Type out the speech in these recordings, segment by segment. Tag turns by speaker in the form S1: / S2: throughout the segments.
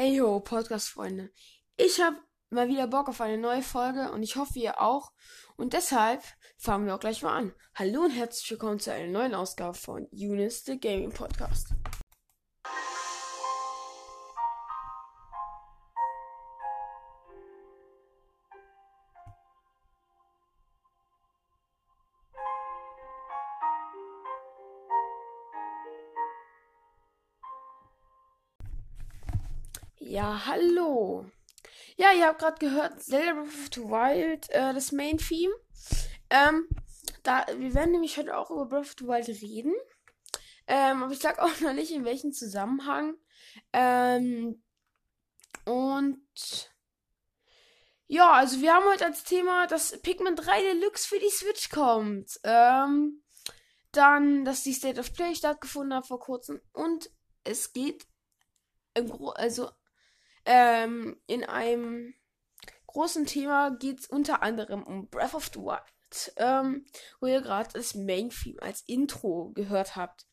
S1: Hey ho, Podcast-Freunde. Ich habe mal wieder Bock auf eine neue Folge und ich hoffe, ihr auch. Und deshalb fangen wir auch gleich mal an. Hallo und herzlich willkommen zu einer neuen Ausgabe von Eunice, the Gaming Podcast. Ja, hallo. Ja, ihr habt gerade gehört, Zelda Breath of the Wild, äh, das Main Theme. Ähm, da, wir werden nämlich heute auch über Breath of the Wild reden. Ähm, aber ich sag auch noch nicht, in welchem Zusammenhang. Ähm, und ja, also wir haben heute als Thema, dass Pikmin 3 Deluxe für die Switch kommt. Ähm, dann, dass die State of Play stattgefunden hat vor kurzem. Und es geht also ähm, in einem großen Thema geht es unter anderem um Breath of the Wild, ähm, wo ihr gerade das Main Theme als Intro gehört habt.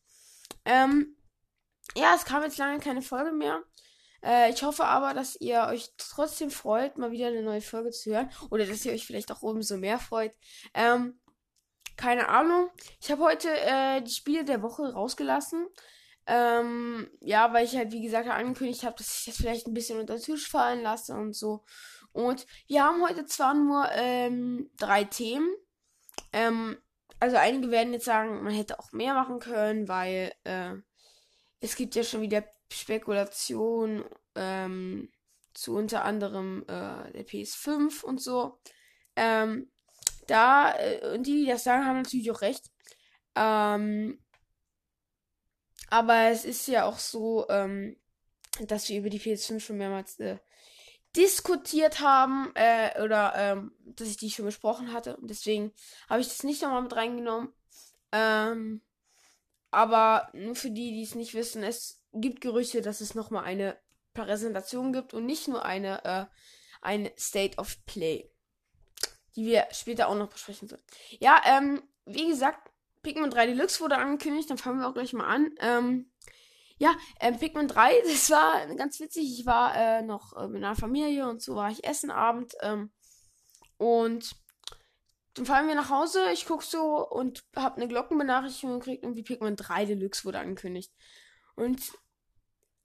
S1: Ähm, ja, es kam jetzt lange keine Folge mehr. Äh, ich hoffe aber, dass ihr euch trotzdem freut, mal wieder eine neue Folge zu hören. Oder dass ihr euch vielleicht auch umso mehr freut. Ähm, keine Ahnung. Ich habe heute äh, die Spiele der Woche rausgelassen. Ähm, ja, weil ich halt, wie gesagt, angekündigt habe, dass ich das vielleicht ein bisschen unter den Tisch fallen lasse und so. Und wir haben heute zwar nur ähm, drei Themen. Ähm, also einige werden jetzt sagen, man hätte auch mehr machen können, weil äh, es gibt ja schon wieder Spekulationen ähm, zu unter anderem äh, der PS5 und so. Ähm, da, äh, und die, die das sagen, haben natürlich auch recht. Ähm, aber es ist ja auch so, ähm, dass wir über die PS5 schon mehrmals äh, diskutiert haben äh, oder ähm, dass ich die schon besprochen hatte. Und deswegen habe ich das nicht nochmal mit reingenommen. Ähm, aber nur für die, die es nicht wissen, es gibt Gerüchte, dass es nochmal eine Präsentation gibt und nicht nur eine, äh, ein State of Play, die wir später auch noch besprechen sollen. Ja, ähm, wie gesagt, Pikmin 3 Deluxe wurde angekündigt, dann fangen wir auch gleich mal an. Ähm, ja, ähm, Pikmin 3, das war ganz witzig. Ich war äh, noch äh, mit einer Familie und so war ich essen Abend. Ähm, und dann fahren wir nach Hause, ich guck so und hab eine Glockenbenachrichtigung gekriegt und wie Pikmin 3 Deluxe wurde angekündigt. Und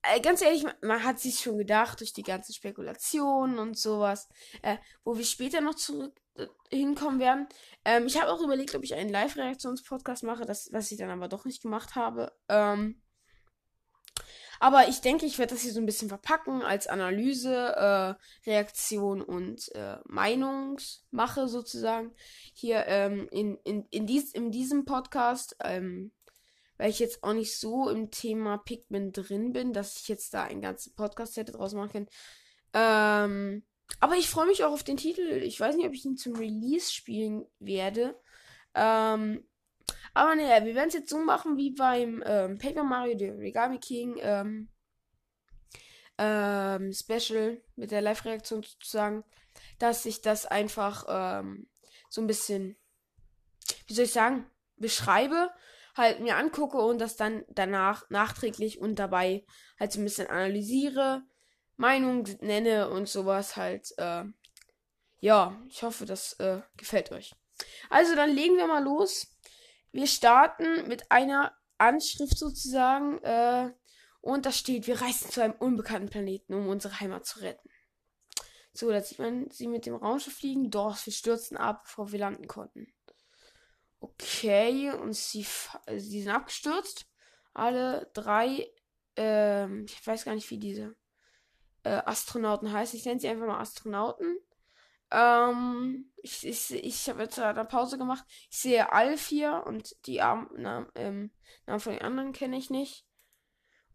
S1: äh, ganz ehrlich, man, man, hat sich schon gedacht, durch die ganzen Spekulationen und sowas, äh, wo wir später noch zurück hinkommen werden. Ähm, ich habe auch überlegt, ob ich einen Live-Reaktions-Podcast mache, das, was ich dann aber doch nicht gemacht habe. Ähm, aber ich denke, ich werde das hier so ein bisschen verpacken als Analyse, äh, Reaktion und äh, Meinungsmache sozusagen. Hier ähm, in, in, in, dies, in diesem Podcast, ähm, weil ich jetzt auch nicht so im Thema Pikmin drin bin, dass ich jetzt da einen ganzen Podcast hätte draus machen können. Ähm, aber ich freue mich auch auf den Titel. Ich weiß nicht, ob ich ihn zum Release spielen werde. Ähm, aber naja, wir werden es jetzt so machen wie beim ähm, Paper Mario, der Regami King ähm, ähm, Special mit der Live-Reaktion sozusagen, dass ich das einfach ähm, so ein bisschen, wie soll ich sagen, beschreibe, halt mir angucke und das dann danach nachträglich und dabei halt so ein bisschen analysiere Meinung nenne und sowas halt. Äh, ja, ich hoffe, das äh, gefällt euch. Also dann legen wir mal los. Wir starten mit einer Anschrift sozusagen. Äh, und da steht, wir reisen zu einem unbekannten Planeten, um unsere Heimat zu retten. So, da sieht man sie mit dem Raumschiff fliegen. Doch, wir stürzen ab, bevor wir landen konnten. Okay, und sie, sie sind abgestürzt. Alle drei. Ähm, ich weiß gar nicht, wie diese äh, Astronauten heißt. Ich nenne sie einfach mal Astronauten. Ähm, ich ich, ich habe jetzt eine Pause gemacht. Ich sehe Alf hier und die Namen, ähm, Namen von den anderen kenne ich nicht.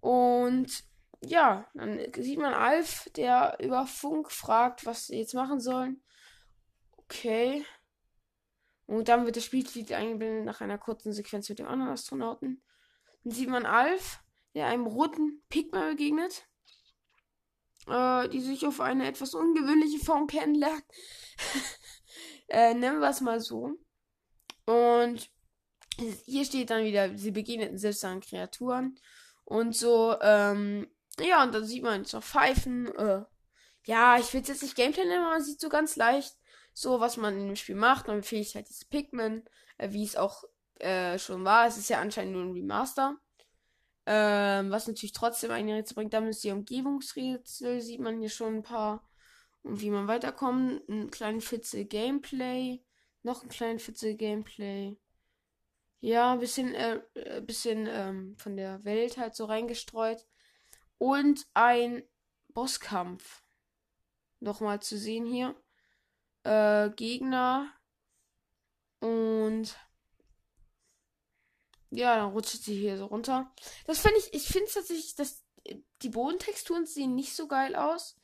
S1: Und ja, dann sieht man Alf, der über Funk fragt, was sie jetzt machen sollen. Okay. Und dann wird das Spiellied eingeblendet nach einer kurzen Sequenz mit dem anderen Astronauten. Dann sieht man Alf, der einem roten Pigma begegnet äh, die sich auf eine etwas ungewöhnliche Form kennenlernen. äh, nennen wir es mal so. Und hier steht dann wieder, sie begegneten seltsamen Kreaturen. Und so, ähm, ja, und dann sieht man so Pfeifen. Äh, ja, ich will es jetzt nicht Gameplay nennen, aber man sieht so ganz leicht so, was man in dem Spiel macht. Empfehle ich halt dieses Pikmin, äh, wie es auch äh, schon war. Es ist ja anscheinend nur ein Remaster. Ähm, was natürlich trotzdem ein Rätsel bringt. Dann ist die Umgebungsrätsel, sieht man hier schon ein paar. Und wie man weiterkommt. Ein kleinen Fitzel Gameplay. Noch ein kleinen Fitzel Gameplay. Ja, ein bisschen, äh, äh, bisschen ähm, von der Welt halt so reingestreut. Und ein Bosskampf. Nochmal zu sehen hier. Äh, Gegner. Und ja, dann rutscht sie hier so runter. Das finde ich, ich finde tatsächlich, dass die Bodentexturen sehen nicht so geil aus.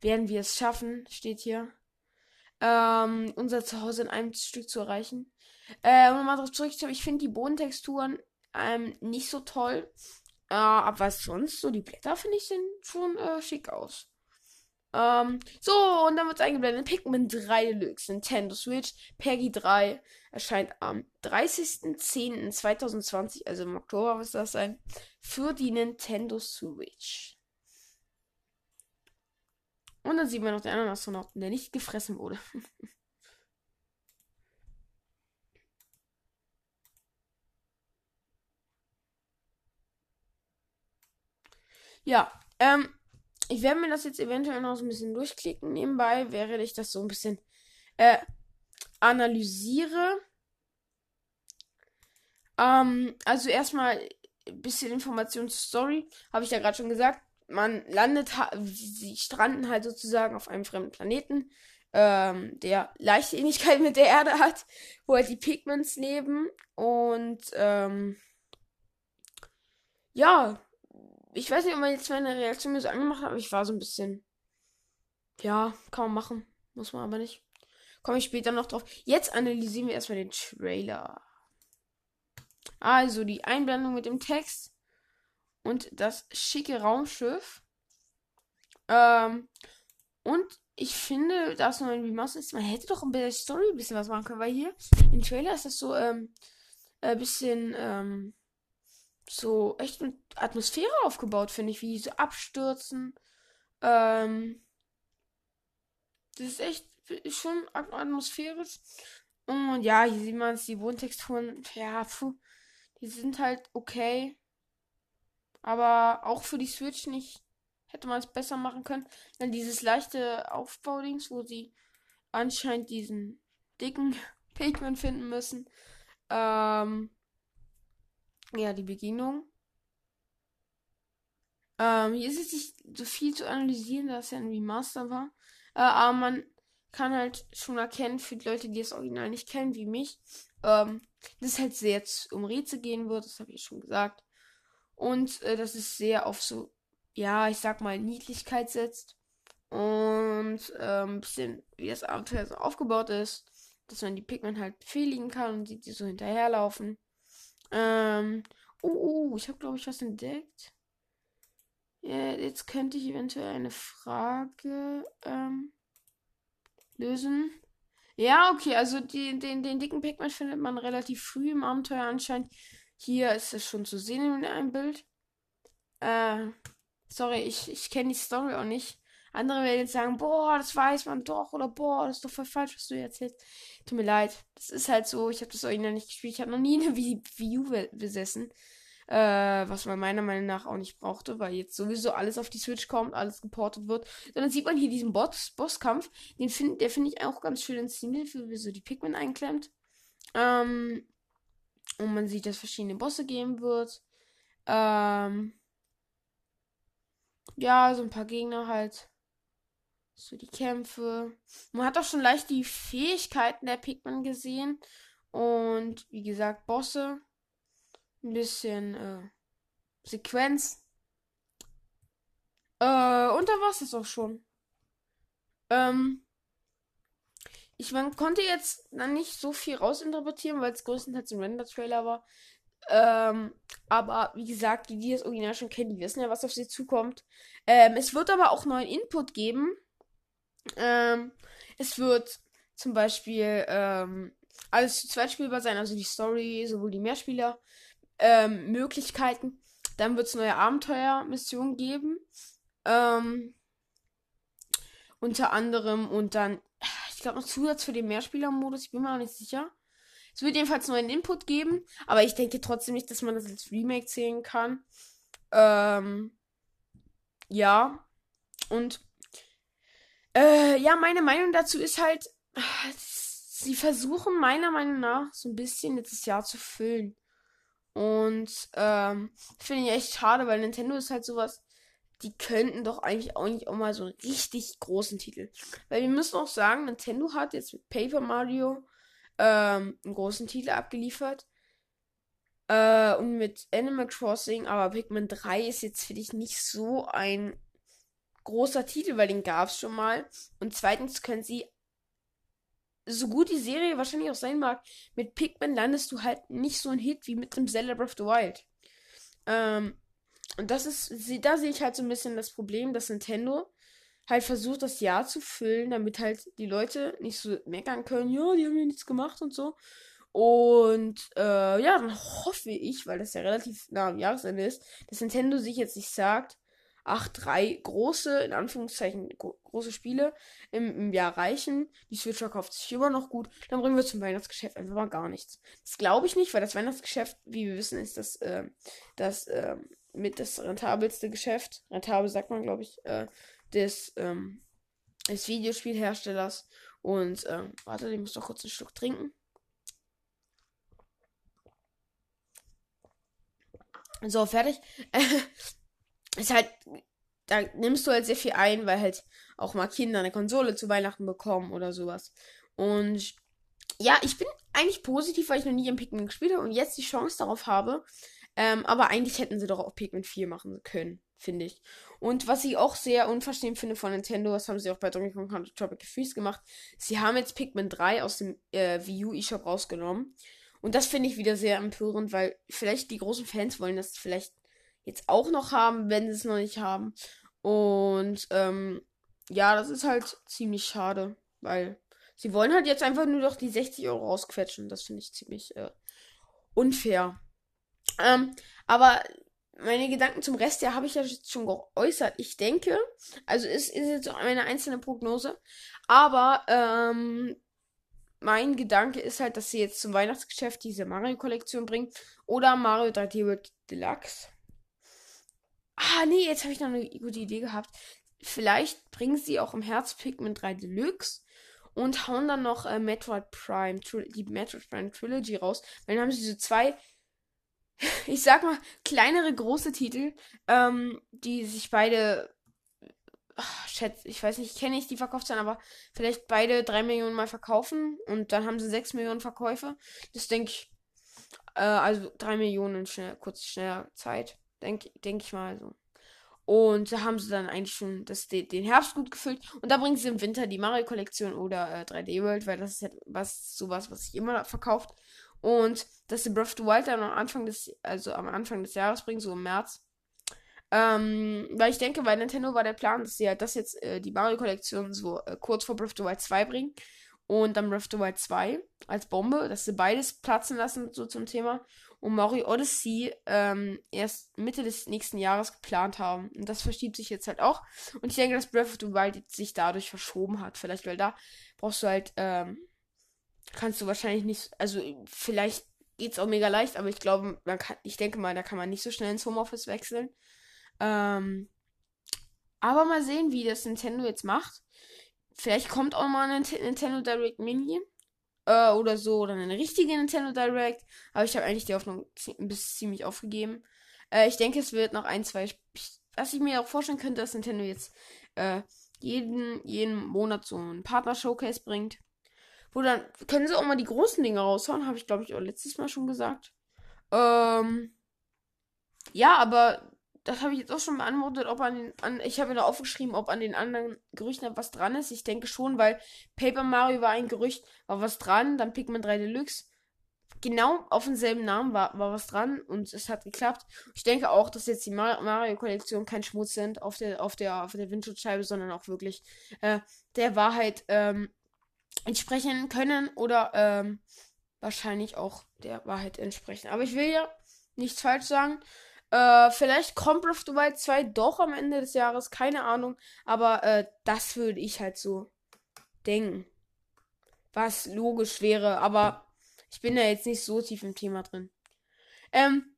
S1: Werden wir es schaffen, steht hier. Ähm, unser Zuhause in einem Stück zu erreichen. Äh, um mal drauf zurückzukommen, ich finde die Bodentexturen ähm, nicht so toll. Äh, aber was sonst so, die Blätter finde ich sehen schon äh, schick aus. Ähm, so, und dann wird es eingeblendet. Pikmin 3 Deluxe, Nintendo Switch, Peggy 3 erscheint am 30.10.2020, also im Oktober muss das sein, für die Nintendo Switch. Und dann sieht man noch den anderen Astronauten, der nicht gefressen wurde. ja, ähm, ich werde mir das jetzt eventuell noch so ein bisschen durchklicken nebenbei, während ich das so ein bisschen äh, analysiere. Ähm, also erstmal ein bisschen Information zur Story. Habe ich ja gerade schon gesagt. Man landet, sie stranden halt sozusagen auf einem fremden Planeten, ähm, der leichte Ähnlichkeit mit der Erde hat, wo halt die Pigments leben. Und ähm, ja, ich weiß nicht, ob man jetzt meine Reaktion mir so angemacht hat, aber ich war so ein bisschen. Ja, kann man machen. Muss man aber nicht. Komme ich später noch drauf. Jetzt analysieren wir erstmal den Trailer. Also die Einblendung mit dem Text und das schicke Raumschiff. Ähm, und ich finde, da es noch ein Remaster ist, man hätte doch ein bisschen Story ein bisschen was machen können, weil hier im Trailer ist das so ähm, ein bisschen ähm, so echt mit Atmosphäre aufgebaut, finde ich, wie so abstürzen. Ähm, das ist echt schon atmosphärisch. Und ja, hier sieht man es, die Wohntexturen, ja, puh, die sind halt okay. Aber auch für die Switch nicht hätte man es besser machen können. Dann dieses leichte Aufbaudings, wo sie anscheinend diesen dicken Pikmin finden müssen. Ähm, ja, die Begegnung. Ähm, hier ist es nicht so viel zu analysieren, da es ja ein Remaster war. Äh, aber man kann halt schon erkennen, für die Leute, die das Original nicht kennen, wie mich, ähm, dass es halt sehr um Rätsel gehen wird, das habe ich schon gesagt. Und äh, dass es sehr auf so, ja, ich sag mal, Niedlichkeit setzt. Und ähm, ein bisschen, wie das Abenteuer so aufgebaut ist. Dass man die Pikmin halt befehligen kann und die, die so hinterherlaufen. Ähm, oh, oh, ich habe, glaube ich, was entdeckt. Ja, jetzt könnte ich eventuell eine Frage ähm, lösen. Ja, okay, also die, den, den dicken Pikmin findet man relativ früh im Abenteuer anscheinend. Hier ist es schon zu sehen in einem Bild. Äh, sorry, ich, ich kenne die Story auch nicht. Andere werden jetzt sagen, boah, das weiß man doch, oder boah, das ist doch voll falsch, was du jetzt erzählst. Tut mir leid. Das ist halt so, ich habe das Original nicht gespielt. Ich habe noch nie eine Wii U besessen. Äh, was man meiner Meinung nach auch nicht brauchte, weil jetzt sowieso alles auf die Switch kommt, alles geportet wird. Sondern sieht man hier diesen Boss Bosskampf. Den find, der finde ich auch ganz schön inszeniert, wie so die Pikmin einklemmt. Ähm, und man sieht, dass verschiedene Bosse geben wird. Ähm, ja, so ein paar Gegner halt. So die Kämpfe. Man hat auch schon leicht die Fähigkeiten der Pikmin gesehen. Und wie gesagt, Bosse. Ein bisschen äh, Sequenz. Äh, und da war es auch schon. Ähm, ich man konnte jetzt dann nicht so viel rausinterpretieren, weil es größtenteils ein Render-Trailer war. Ähm, aber wie gesagt, die, die das Original schon kennen, die wissen ja, was auf sie zukommt. Ähm, es wird aber auch neuen Input geben. Ähm, es wird zum Beispiel ähm, alles zu zweit spielbar sein, also die Story, sowohl die Mehrspieler ähm, Möglichkeiten, Dann wird es neue Abenteuermissionen geben. Ähm, unter anderem und dann, ich glaube noch Zusatz für den Mehrspielermodus, ich bin mir auch nicht sicher. Es wird jedenfalls neuen Input geben, aber ich denke trotzdem nicht, dass man das als Remake zählen kann. Ähm, ja. Und äh, ja, meine Meinung dazu ist halt, sie versuchen meiner Meinung nach so ein bisschen jetzt das Jahr zu füllen. Und ähm, finde ich echt schade, weil Nintendo ist halt sowas, die könnten doch eigentlich auch nicht auch mal so einen richtig großen Titel. Weil wir müssen auch sagen, Nintendo hat jetzt mit Paper Mario ähm, einen großen Titel abgeliefert. Äh, und mit Animal Crossing, aber Pikmin 3 ist jetzt für dich nicht so ein großer Titel, weil den gab es schon mal. Und zweitens können sie, so gut die Serie wahrscheinlich auch sein mag, mit Pikmin landest du halt nicht so ein Hit wie mit dem Zelda Breath of the Wild. Ähm, und das ist, da sehe ich halt so ein bisschen das Problem, dass Nintendo halt versucht, das Jahr zu füllen, damit halt die Leute nicht so meckern können, ja, die haben ja nichts gemacht und so. Und äh, ja, dann hoffe ich, weil das ja relativ nah am Jahresende ist, dass Nintendo sich jetzt nicht sagt, ach, drei große, in Anführungszeichen, große Spiele im, im Jahr reichen. Die Switch verkauft sich immer noch gut. Dann bringen wir zum Weihnachtsgeschäft einfach mal gar nichts. Das glaube ich nicht, weil das Weihnachtsgeschäft, wie wir wissen, ist das, äh, das äh, mit das rentabelste Geschäft. Rentabel sagt man, glaube ich, äh, des, ähm, des Videospielherstellers. Und, ähm, warte, ich muss doch kurz einen Schluck trinken. So, fertig. ist halt, da nimmst du halt sehr viel ein, weil halt auch mal Kinder eine Konsole zu Weihnachten bekommen oder sowas. Und ja, ich bin eigentlich positiv, weil ich noch nie im Pikmin gespielt habe und jetzt die Chance darauf habe. Ähm, aber eigentlich hätten sie doch auch Pikmin 4 machen können, finde ich. Und was ich auch sehr unverständlich finde von Nintendo, das haben sie auch bei Donkey Kong Country Tropical Freeze gemacht, sie haben jetzt Pikmin 3 aus dem äh, Wii U eShop rausgenommen. Und das finde ich wieder sehr empörend, weil vielleicht die großen Fans wollen das vielleicht jetzt auch noch haben, wenn sie es noch nicht haben. Und ähm, ja, das ist halt ziemlich schade, weil sie wollen halt jetzt einfach nur noch die 60 Euro rausquetschen. Das finde ich ziemlich äh, unfair. Ähm, aber meine Gedanken zum Rest, ja, habe ich ja schon geäußert. Ich denke, also ist, ist jetzt eine einzelne Prognose, aber ähm, mein Gedanke ist halt, dass sie jetzt zum Weihnachtsgeschäft diese Mario-Kollektion bringen oder Mario 3D World Deluxe. Ah, nee, jetzt habe ich noch eine gute Idee gehabt. Vielleicht bringen sie auch im Herz Pikmin 3 Deluxe und hauen dann noch äh, Metroid Prime, die Metroid Prime Trilogy raus. Weil dann haben sie so zwei, ich sag mal, kleinere große Titel, ähm, die sich beide, ach, schätze, ich weiß nicht, ich kenne nicht die Verkaufszahlen, aber vielleicht beide drei Millionen Mal verkaufen und dann haben sie sechs Millionen Verkäufe. Das denke ich, äh, also drei Millionen in schnell, kurz schneller Zeit. Denke denk ich mal so. Und da haben sie dann eigentlich schon das, den Herbst gut gefüllt. Und da bringen sie im Winter die Mario-Kollektion oder äh, 3D World, weil das ist halt was, sowas, was sich immer verkauft. Und dass sie Breath of the Wild dann am Anfang des, also am Anfang des Jahres bringen, so im März. Ähm, weil ich denke, bei Nintendo war der Plan, dass sie halt das jetzt, äh, die Mario-Kollektion so äh, kurz vor Breath of the Wild 2 bringen. Und dann Breath of the Wild 2 als Bombe, dass sie beides platzen lassen, so zum Thema und Mario Odyssey ähm, erst Mitte des nächsten Jahres geplant haben. Und das verschiebt sich jetzt halt auch. Und ich denke, dass Breath of the Wild sich dadurch verschoben hat. Vielleicht, weil da brauchst du halt, ähm, kannst du wahrscheinlich nicht, also vielleicht geht's auch mega leicht, aber ich glaube, man kann, ich denke mal, da kann man nicht so schnell ins Homeoffice wechseln. Ähm, aber mal sehen, wie das Nintendo jetzt macht. Vielleicht kommt auch mal ein Nintendo Direct Mini äh, oder so oder eine richtige Nintendo Direct. Aber ich habe eigentlich die Hoffnung bis ziemlich aufgegeben. Äh, ich denke, es wird noch ein, zwei. Was ich mir auch vorstellen könnte, dass Nintendo jetzt äh, jeden, jeden Monat so ein Partner-Showcase bringt. Wo dann können sie auch mal die großen Dinge raushauen, habe ich glaube ich auch letztes Mal schon gesagt. Ähm, ja, aber das habe ich jetzt auch schon beantwortet, ob an den, an, ich habe mir da aufgeschrieben, ob an den anderen Gerüchten was dran ist. Ich denke schon, weil Paper Mario war ein Gerücht, war was dran, dann Pikmin 3 Deluxe. Genau auf denselben Namen war, war was dran und es hat geklappt. Ich denke auch, dass jetzt die Mario-Kollektion kein Schmutz sind auf der, auf der, auf der Windschutzscheibe, sondern auch wirklich äh, der Wahrheit ähm, entsprechen können oder ähm, wahrscheinlich auch der Wahrheit entsprechen. Aber ich will ja nichts falsch sagen. Äh, vielleicht kommt Breath of the Wild 2 doch am Ende des Jahres, keine Ahnung. Aber äh, das würde ich halt so denken. Was logisch wäre, aber ich bin da jetzt nicht so tief im Thema drin. Ähm,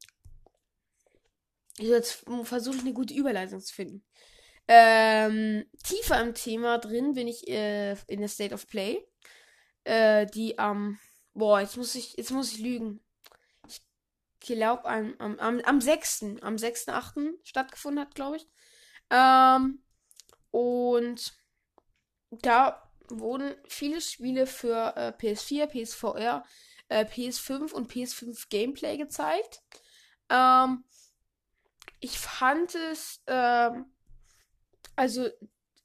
S1: ich jetzt versuche eine gute Überleitung zu finden. Ähm, tiefer im Thema drin bin ich äh, in der State of Play. Äh, die am. Ähm, boah, jetzt muss ich, jetzt muss ich lügen. Ich glaube, am, am, am, am 6. Am 6.8. stattgefunden hat, glaube ich. Ähm, und da wurden viele Spiele für äh, PS4, PSVR, äh, PS5 und PS5 Gameplay gezeigt. Ähm, ich fand es, ähm, also,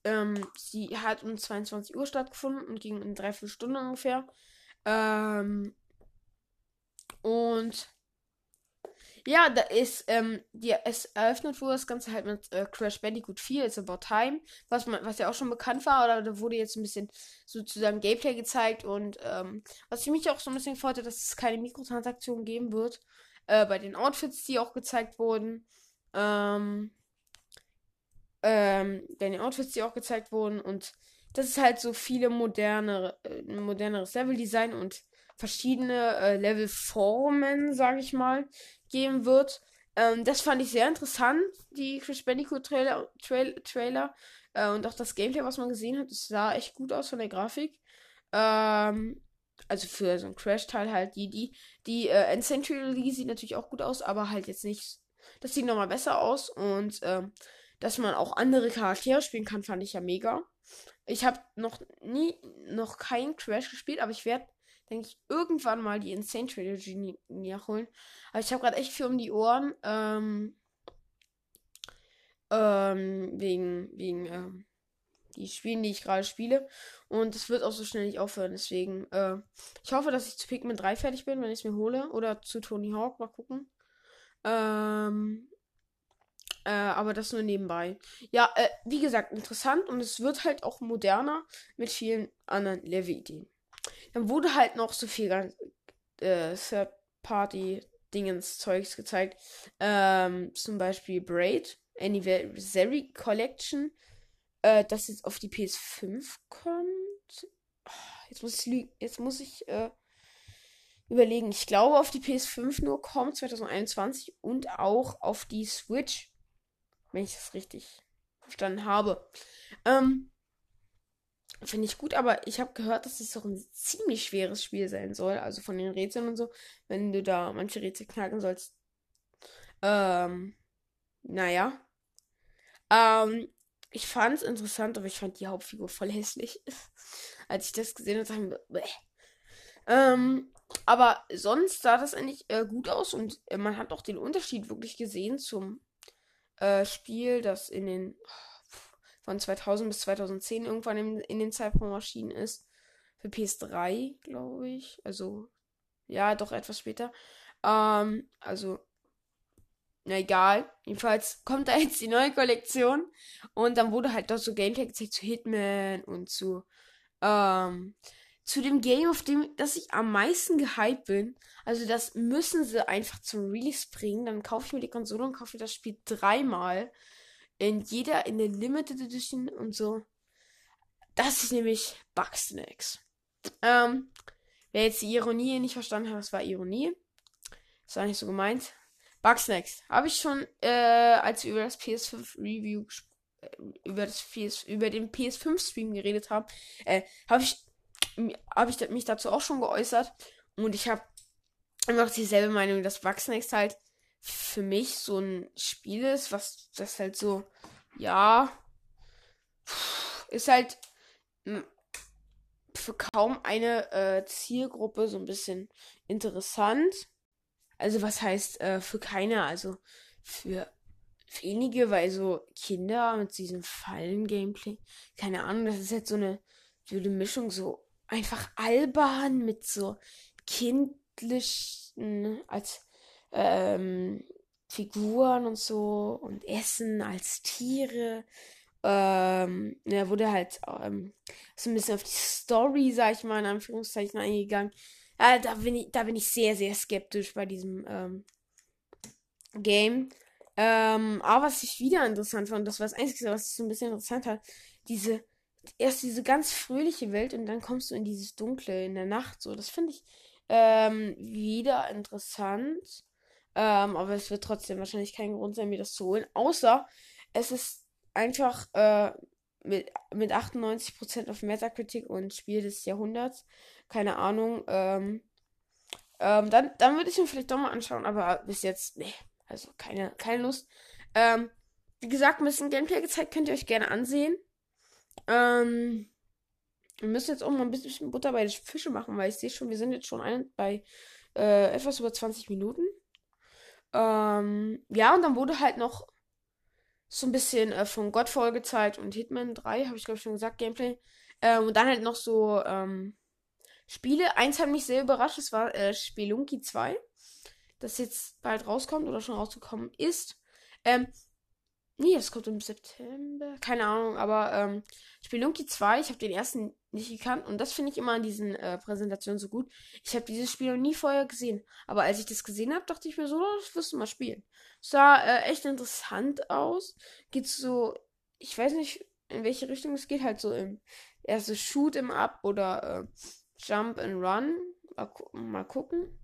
S1: ähm, sie hat um 22 Uhr stattgefunden und ging in drei, vier Stunden ungefähr. Ähm, und ja, da ist, ähm, die, es eröffnet wurde das Ganze halt mit äh, Crash Bandicoot 4, It's About Time, was, man, was ja auch schon bekannt war, oder da wurde jetzt ein bisschen sozusagen Gameplay gezeigt und ähm, was ich mich auch so ein bisschen freute, dass es keine Mikrotransaktionen geben wird, äh, bei den Outfits, die auch gezeigt wurden, ähm, ähm, bei den Outfits, die auch gezeigt wurden und das ist halt so viele modernere, äh, moderneres Leveldesign und verschiedene äh, Levelformen, sage ich mal, geben wird. Ähm, das fand ich sehr interessant, die Chris Bandicoot Trailer, Trail, Trailer äh, und auch das Gameplay, was man gesehen hat. Das sah echt gut aus von der Grafik. Ähm, also für so ein Crash-Teil halt die, die, die äh, League sieht natürlich auch gut aus, aber halt jetzt nicht. Das sieht nochmal besser aus und ähm, dass man auch andere Charaktere spielen kann, fand ich ja mega. Ich habe noch nie, noch keinen Crash gespielt, aber ich werde denke ich, irgendwann mal die Insane Trilogy nachholen. Aber ich habe gerade echt viel um die Ohren. Ähm, ähm, wegen, wegen, ähm, die Spielen, die ich gerade spiele. Und es wird auch so schnell nicht aufhören. Deswegen, äh, ich hoffe, dass ich zu Pikmin 3 fertig bin, wenn ich es mir hole. Oder zu Tony Hawk, mal gucken. Ähm, äh, aber das nur nebenbei. Ja, äh, wie gesagt, interessant und es wird halt auch moderner mit vielen anderen Level-Ideen. Dann wurde halt noch so viel äh, Third-Party-Dingens Zeugs gezeigt. Ähm, zum Beispiel Braid, Anniversary Collection, äh, das jetzt auf die PS5 kommt. Oh, jetzt muss ich, jetzt muss ich äh, überlegen. Ich glaube, auf die PS5 nur kommt 2021 und auch auf die Switch, wenn ich das richtig verstanden habe. Ähm, Finde ich gut, aber ich habe gehört, dass es doch ein ziemlich schweres Spiel sein soll. Also von den Rätseln und so. Wenn du da manche Rätsel knacken sollst. Ähm, naja. Ähm, ich fand es interessant, aber ich fand die Hauptfigur voll hässlich. Als ich das gesehen habe, dachte ich mir, ähm, aber sonst sah das eigentlich äh, gut aus und äh, man hat auch den Unterschied wirklich gesehen zum äh, Spiel, das in den von 2000 bis 2010 irgendwann in, in den Zeitraum erschienen ist. Für PS3, glaube ich. Also, ja, doch etwas später. Ähm, also, na egal. Jedenfalls kommt da jetzt die neue Kollektion. Und dann wurde halt dort so Gameplay gezeigt zu Hitman und zu, ähm, zu dem Game, auf dem, das ich am meisten gehypt bin. Also das müssen sie einfach zum Release bringen. Dann kaufe ich mir die Konsole und kaufe das Spiel dreimal in jeder, in der Limited Edition und so. Das ist nämlich Bugsnacks. Ähm, wer jetzt die Ironie nicht verstanden hat, das war Ironie. Das war nicht so gemeint. Bugsnacks. Habe ich schon, äh, als wir über das PS5 Review äh, über das PS, über den PS5 Stream geredet haben, äh, habe ich, habe ich mich dazu auch schon geäußert und ich habe immer noch dieselbe Meinung, dass Bugsnacks halt für mich so ein Spiel ist, was das halt so, ja, ist halt für kaum eine äh, Zielgruppe so ein bisschen interessant. Also was heißt äh, für keine, also für wenige, weil so Kinder mit diesem Fallen-Gameplay, keine Ahnung, das ist halt so eine, eine Mischung, so einfach albern mit so kindlichen, als ähm, Figuren und so und Essen als Tiere. Ähm, er wurde halt ähm, so ein bisschen auf die Story, sag ich mal, in Anführungszeichen eingegangen. Ja, da bin ich, da bin ich sehr, sehr skeptisch bei diesem ähm, Game. Ähm, aber was ich wieder interessant fand, das war das Einzige, was ich so ein bisschen interessant hat, diese, erst diese ganz fröhliche Welt und dann kommst du in dieses Dunkle in der Nacht. So, das finde ich ähm, wieder interessant. Ähm, aber es wird trotzdem wahrscheinlich kein Grund sein, mir das zu holen. Außer es ist einfach äh, mit, mit 98% auf Metacritic und Spiel des Jahrhunderts. Keine Ahnung. Ähm, ähm, dann, dann würde ich mir vielleicht doch mal anschauen, aber bis jetzt, nee, also keine, keine Lust. Ähm, wie gesagt, ein bisschen Gameplay gezeigt, könnt ihr euch gerne ansehen. Ähm, wir müssen jetzt auch mal ein bisschen Butter bei den Fische machen, weil ich sehe schon, wir sind jetzt schon ein, bei äh, etwas über 20 Minuten. Ähm, ja, und dann wurde halt noch so ein bisschen äh, von Godfall gezeigt und Hitman 3, habe ich glaube ich schon gesagt, Gameplay. Ähm, und dann halt noch so ähm, Spiele. Eins hat mich sehr überrascht, das war äh, Spelunky 2, das jetzt bald rauskommt oder schon rausgekommen ist. Ähm, nee, das kommt im September, keine Ahnung, aber ähm, Spelunky 2, ich habe den ersten nicht gekannt und das finde ich immer an diesen äh, Präsentationen so gut. Ich habe dieses Spiel noch nie vorher gesehen, aber als ich das gesehen habe, dachte ich mir so, das wirst du mal spielen. Sah äh, echt interessant aus. Geht so, ich weiß nicht, in welche Richtung es geht, halt so im erste so Shoot im Up oder äh, Jump and Run. Mal, gu mal gucken.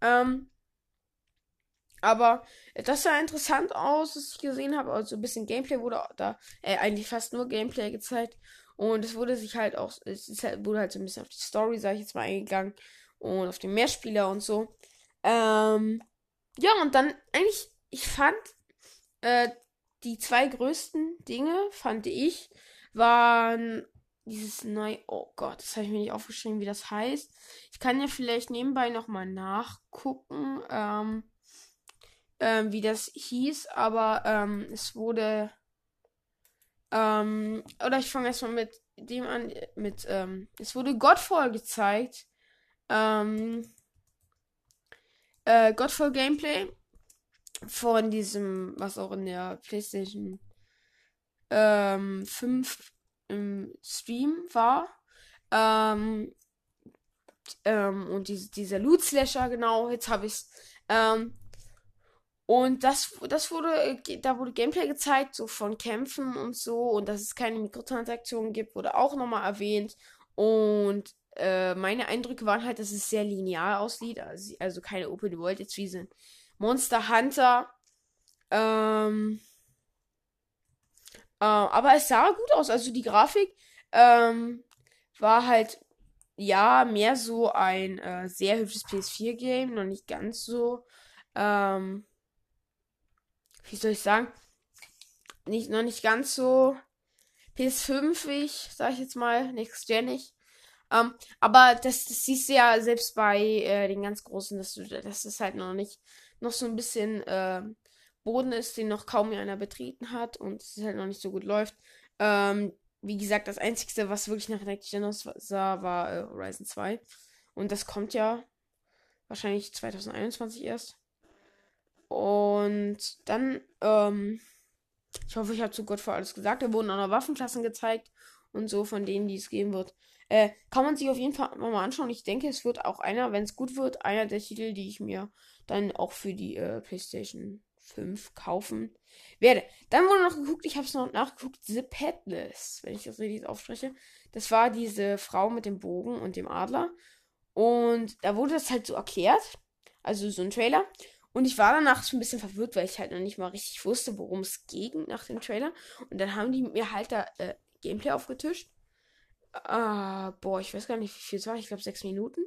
S1: Ähm, aber das sah interessant aus, was ich gesehen habe. Also ein bisschen Gameplay wurde da, äh, eigentlich fast nur Gameplay gezeigt. Und es wurde sich halt auch, es halt, wurde halt so ein bisschen auf die Story, sag ich jetzt mal, eingegangen. Und auf den Mehrspieler und so. Ähm, ja, und dann eigentlich, ich fand, äh, die zwei größten Dinge, fand ich, waren dieses neue, oh Gott, das habe ich mir nicht aufgeschrieben, wie das heißt. Ich kann ja vielleicht nebenbei nochmal nachgucken, ähm, ähm, wie das hieß, aber ähm, es wurde, ähm, oder ich fange erstmal mit dem an, mit, ähm, es wurde Godfall gezeigt, ähm, äh, Godfall Gameplay von diesem, was auch in der PlayStation ähm, 5 im Stream war. Ähm, ähm, und die, dieser Loot Slasher, genau, jetzt habe ich's. Ähm, und das, das wurde, da wurde Gameplay gezeigt, so von Kämpfen und so, und dass es keine Mikrotransaktionen gibt, wurde auch nochmal erwähnt. Und äh, meine Eindrücke waren halt, dass es sehr linear aussieht, also, also keine Open World, jetzt wie sind Monster Hunter. Ähm, äh, aber es sah gut aus, also die Grafik ähm, war halt ja mehr so ein äh, sehr hübsches PS4-Game, noch nicht ganz so. Ähm, wie soll ich sagen, nicht, noch nicht ganz so PS5-ig, sag ich jetzt mal, next-genig. Ähm, aber das, das siehst du ja selbst bei äh, den ganz großen, dass du, dass das halt noch nicht, noch so ein bisschen äh, Boden ist, den noch kaum einer betreten hat und es halt noch nicht so gut läuft. Ähm, wie gesagt, das Einzige, was wirklich nach Next Gen sah, war äh, Horizon 2. Und das kommt ja wahrscheinlich 2021 erst. Und dann, ähm, ich hoffe, ich habe zu Gott vor alles gesagt. Da wurden auch noch Waffenklassen gezeigt und so, von denen, die es geben wird. Äh, kann man sich auf jeden Fall mal anschauen. Ich denke, es wird auch einer, wenn es gut wird, einer der Titel, die ich mir dann auch für die äh, PlayStation 5 kaufen werde. Dann wurde noch geguckt, ich habe es noch nachgeguckt, The Petless, wenn ich das richtig aufspreche. Das war diese Frau mit dem Bogen und dem Adler. Und da wurde das halt so erklärt. Also so ein Trailer. Und ich war danach schon ein bisschen verwirrt, weil ich halt noch nicht mal richtig wusste, worum es ging nach dem Trailer. Und dann haben die mir halt da äh, Gameplay aufgetischt. Äh, boah, ich weiß gar nicht, wie viel es war. Ich glaube, sechs Minuten.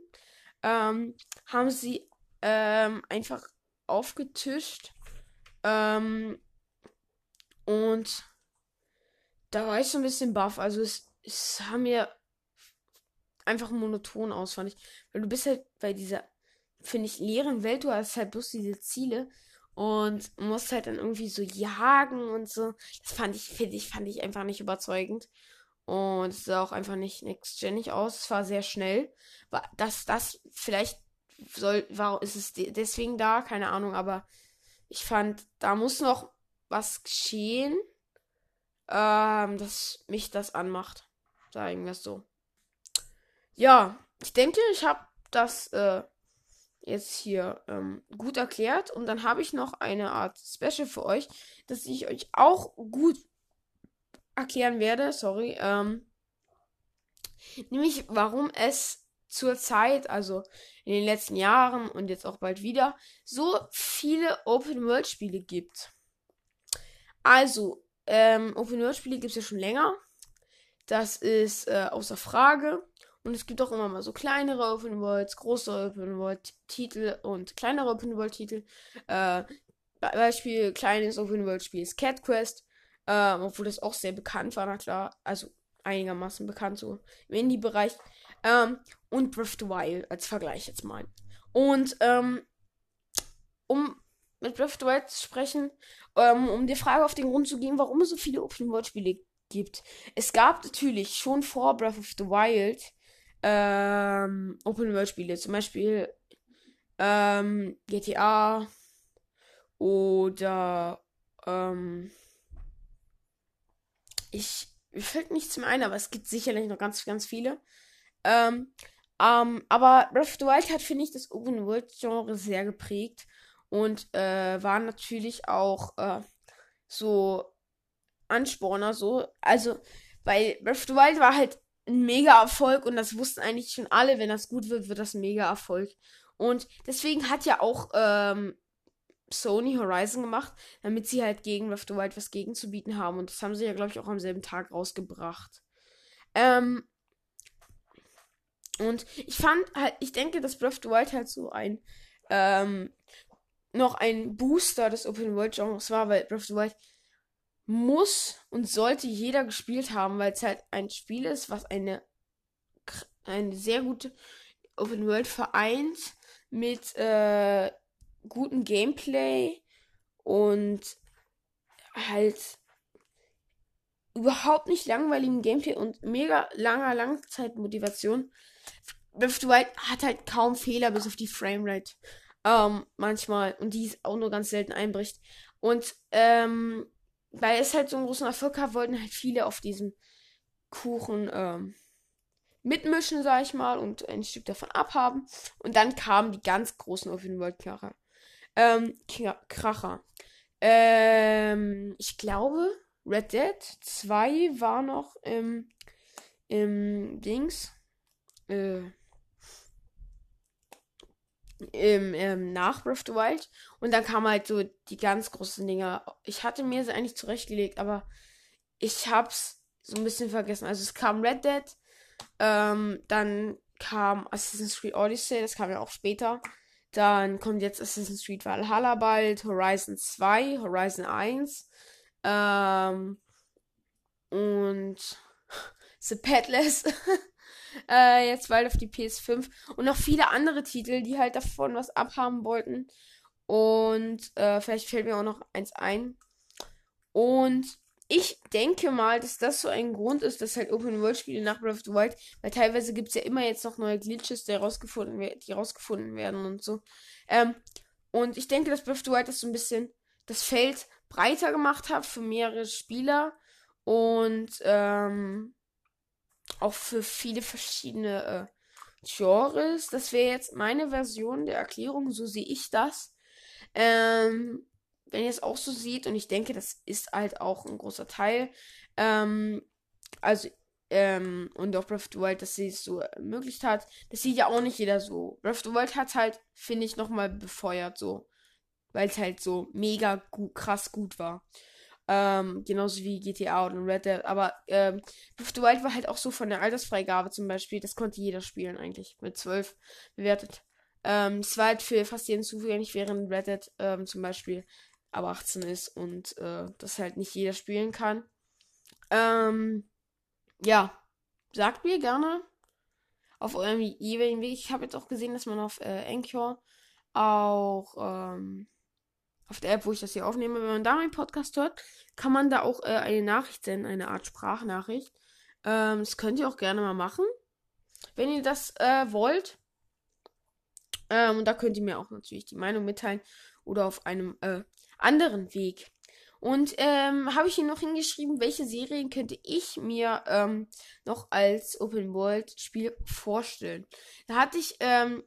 S1: Ähm, haben sie ähm, einfach aufgetischt. Ähm, und da war ich so ein bisschen baff. Also es, es sah mir einfach monoton aus, fand ich. Weil du bist halt bei dieser finde ich, leeren Welt, du hast halt bloß diese Ziele und musst halt dann irgendwie so jagen und so. Das fand ich, finde ich, fand ich einfach nicht überzeugend. Und es sah auch einfach nicht next-genig aus. Es war sehr schnell. War das, das vielleicht soll, war, ist es deswegen da, keine Ahnung, aber ich fand, da muss noch was geschehen, ähm, dass mich das anmacht. Sagen wir es so. Ja, ich denke, ich habe das äh, jetzt hier ähm, gut erklärt. Und dann habe ich noch eine Art Special für euch, das ich euch auch gut erklären werde. Sorry. Ähm, nämlich, warum es zur Zeit, also in den letzten Jahren und jetzt auch bald wieder, so viele Open-World-Spiele gibt. Also, ähm, Open-World-Spiele gibt es ja schon länger. Das ist äh, außer Frage. Und es gibt auch immer mal so kleinere Open Worlds, große Open World Titel und kleinere Open World Titel. Äh, Beispiel kleines Open World Spiel ist Cat Quest, äh, obwohl das auch sehr bekannt war, na klar, also einigermaßen bekannt so im Indie-Bereich. Ähm, und Breath of the Wild als Vergleich jetzt mal. Und ähm, um mit Breath of the Wild zu sprechen, ähm, um die Frage auf den Grund zu gehen, warum es so viele Open World Spiele gibt. Es gab natürlich schon vor Breath of the Wild ähm, Open World Spiele, zum Beispiel ähm, GTA oder ähm, ich fällt nichts mehr ein, aber es gibt sicherlich noch ganz, ganz viele. Ähm, ähm, aber Breath of the Wild hat, finde ich, das Open World Genre sehr geprägt und äh, war natürlich auch äh, so Ansporner, so. Also, weil Breath of the Wild war halt ein Mega-Erfolg und das wussten eigentlich schon alle, wenn das gut wird, wird das ein Mega-Erfolg. Und deswegen hat ja auch ähm, Sony Horizon gemacht, damit sie halt gegen of the Wild was gegenzubieten haben. Und das haben sie ja, glaube ich, auch am selben Tag rausgebracht. Ähm, und ich fand halt, ich denke, dass Breath of the Wild halt so ein, ähm, noch ein Booster des Open World Genres war, weil Breath of the Wild muss und sollte jeder gespielt haben, weil es halt ein Spiel ist, was eine, eine sehr gute Open World vereint mit äh, gutem Gameplay und halt überhaupt nicht langweiligem Gameplay und mega langer Langzeitmotivation. Breath of hat halt kaum Fehler, bis auf die Framerate. Ähm, manchmal. Und die ist auch nur ganz selten einbricht. Und ähm, weil es halt so einen großen Erfolg hat, wollten halt viele auf diesem Kuchen ähm, mitmischen, sag ich mal, und ein Stück davon abhaben. Und dann kamen die ganz großen Open World Kracher. Ähm, Kracher. Ähm, ich glaube, Red Dead 2 war noch im, im Dings. Äh, im, ähm, nach the Wild. Und dann kamen halt so die ganz großen Dinger. Ich hatte mir sie eigentlich zurechtgelegt, aber ich hab's so ein bisschen vergessen. Also es kam Red Dead, ähm, dann kam Assassin's Creed Odyssey, das kam ja auch später. Dann kommt jetzt Assassin's Creed Valhalla bald, Horizon 2, Horizon 1, ähm, und The Petless. Äh, jetzt bald auf die PS5. Und noch viele andere Titel, die halt davon was abhaben wollten. Und äh, vielleicht fällt mir auch noch eins ein. Und ich denke mal, dass das so ein Grund ist, dass halt Open World Spiele nach Breath of the Wild, weil teilweise gibt es ja immer jetzt noch neue Glitches, die rausgefunden, die rausgefunden werden und so. Ähm, und ich denke, dass Breath of the Wild das so ein bisschen das Feld breiter gemacht hat für mehrere Spieler. Und ähm, auch für viele verschiedene äh, Genres. Das wäre jetzt meine Version der Erklärung, so sehe ich das. Ähm, wenn ihr es auch so seht, und ich denke, das ist halt auch ein großer Teil. Ähm, also, ähm, und auch Breath of the Wild, dass sie es so ermöglicht hat. Das sieht ja auch nicht jeder so. Breath of the Wild hat halt, finde ich, nochmal befeuert, so. Weil es halt so mega gut, krass gut war. Ähm, genauso wie GTA oder Red Dead. Aber ähm, Breath of Wild war halt auch so von der Altersfreigabe zum Beispiel. Das konnte jeder spielen eigentlich. Mit 12 bewertet. Ähm, es war halt für fast jeden zugänglich, während Red Dead ähm, zum Beispiel ab 18 ist und äh, das halt nicht jeder spielen kann. Ähm, ja, sagt mir gerne auf eurem jeweiligen Weg. Ich habe jetzt auch gesehen, dass man auf äh, Anchor auch ähm, auf der App, wo ich das hier aufnehme, wenn man da meinen Podcast hört, kann man da auch äh, eine Nachricht senden, eine Art Sprachnachricht. Ähm, das könnt ihr auch gerne mal machen, wenn ihr das äh, wollt. Ähm, und da könnt ihr mir auch natürlich die Meinung mitteilen oder auf einem äh, anderen Weg. Und ähm, habe ich hier noch hingeschrieben, welche Serien könnte ich mir ähm, noch als Open World Spiel vorstellen. Da hatte ich ähm,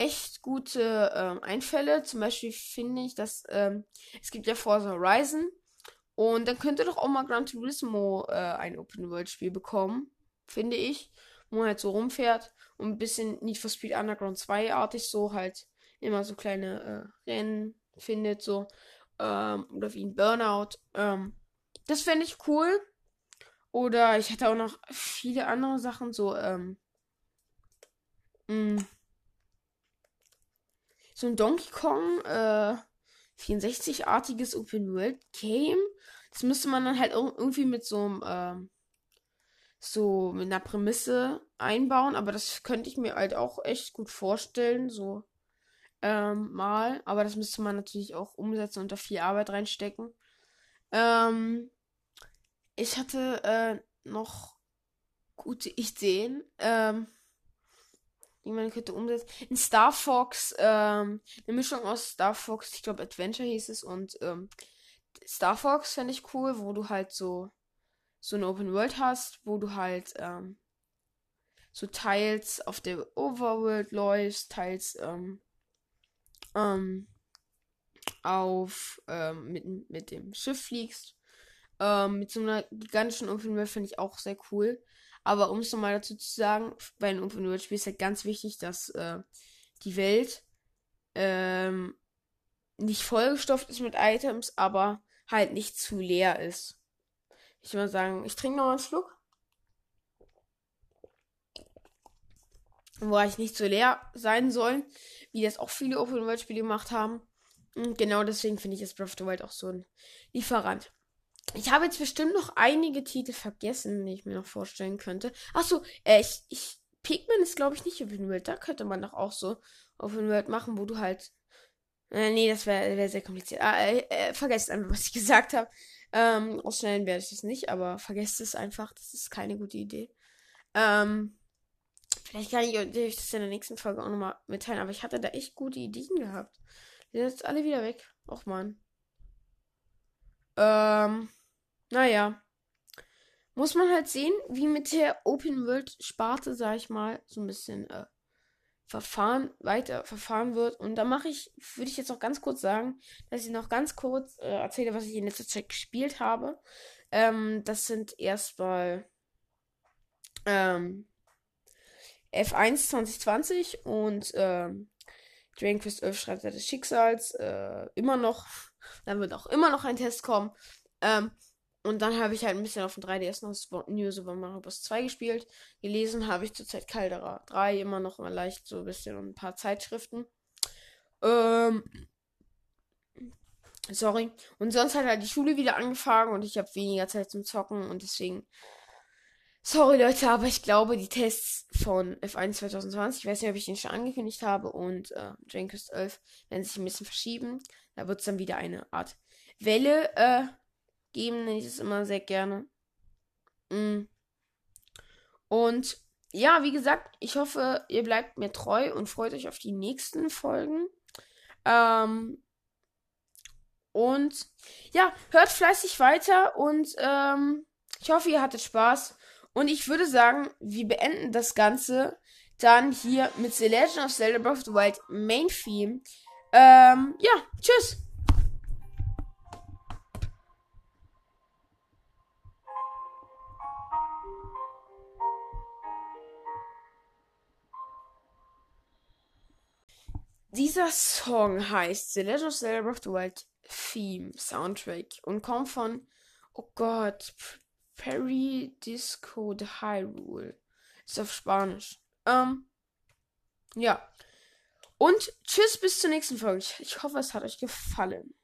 S1: echt gute ähm, Einfälle. Zum Beispiel finde ich, dass ähm, es gibt ja Forza Horizon und dann könnte doch auch mal Gran Turismo äh, ein Open World Spiel bekommen, finde ich, wo man halt so rumfährt und ein bisschen Need for Speed Underground 2 artig so halt immer so kleine äh, Rennen findet so ähm, oder wie ein Burnout. Ähm, das fände ich cool. Oder ich hatte auch noch viele andere Sachen, so, ähm, mh, mm, so ein Donkey Kong, äh, 64-artiges Open World Game. Das müsste man dann halt irgendwie mit so einem, ähm, so mit einer Prämisse einbauen, aber das könnte ich mir halt auch echt gut vorstellen, so ähm, mal. Aber das müsste man natürlich auch umsetzen und da viel Arbeit reinstecken. Ähm, ich hatte äh, noch gute Ideen, ähm, die man könnte umsetzen. In Star Fox, ähm, eine Mischung aus Star Fox, ich glaube Adventure hieß es, und ähm, Star Fox fände ich cool, wo du halt so so eine Open World hast, wo du halt ähm, so teils auf der Overworld läufst, teils ähm, ähm, auf ähm, mit, mit dem Schiff fliegst. Ähm, mit so einer gigantischen Open World finde ich auch sehr cool. Aber um es nochmal dazu zu sagen, bei einem Open World Spiel ist halt ganz wichtig, dass äh, die Welt ähm, nicht vollgestopft ist mit Items, aber halt nicht zu leer ist. Ich würde mal sagen, ich trinke noch einen Schluck. Wo ich nicht so leer sein soll, wie das auch viele Open World Spiele gemacht haben. Und genau deswegen finde ich das Breath of the Wild auch so ein Lieferant. Ich habe jetzt bestimmt noch einige Titel vergessen, die ich mir noch vorstellen könnte. Achso, äh, ich, ich, Pikmin ist glaube ich nicht Open World. Da könnte man doch auch so Open World machen, wo du halt. Äh, nee, das wäre wär sehr kompliziert. Ah, äh, äh, vergesst einfach, was ich gesagt habe. Ähm, ausschneiden werde ich das nicht, aber vergesst es einfach. Das ist keine gute Idee. Ähm, vielleicht kann ich euch das in der nächsten Folge auch nochmal mitteilen, aber ich hatte da echt gute Ideen gehabt. Die sind jetzt alle wieder weg. Och man. Ähm, naja. Muss man halt sehen, wie mit der Open World Sparte, sag ich mal, so ein bisschen äh, verfahren, weiter verfahren wird. Und da mache ich, würde ich jetzt noch ganz kurz sagen, dass ich noch ganz kurz äh, erzähle, was ich in letzter Zeit gespielt habe. Ähm, das sind erstmal ähm, F1 2020 und ähm, Dragon Quest 11 schreibt des Schicksals. Äh, immer noch. Dann wird auch immer noch ein Test kommen. Ähm, und dann habe ich halt ein bisschen auf dem 3DS noch New Super Mario Bros. 2 gespielt. Gelesen habe ich zurzeit Caldera 3 immer noch mal leicht so ein bisschen und ein paar Zeitschriften. Ähm. Sorry. Und sonst hat halt die Schule wieder angefangen und ich habe weniger Zeit zum Zocken und deswegen. Sorry Leute, aber ich glaube, die Tests von F1 2020, ich weiß nicht, ob ich den schon angekündigt habe, und äh, Quest 11 werden sich ein bisschen verschieben. Da wird es dann wieder eine Art Welle äh, geben, nenne ich es immer sehr gerne. Mm. Und ja, wie gesagt, ich hoffe, ihr bleibt mir treu und freut euch auf die nächsten Folgen. Ähm, und ja, hört fleißig weiter und ähm, ich hoffe, ihr hattet Spaß. Und ich würde sagen, wir beenden das Ganze dann hier mit The Legend of Zelda Breath of the Wild Main Theme. Ähm, ja, tschüss. Dieser Song heißt The Legend of Zelda Breath of the Wild Theme Soundtrack und kommt von, oh Gott, Perry Disco de Hyrule. Ist auf Spanisch. Ähm, ja. Und tschüss bis zur nächsten Folge. Ich hoffe, es hat euch gefallen.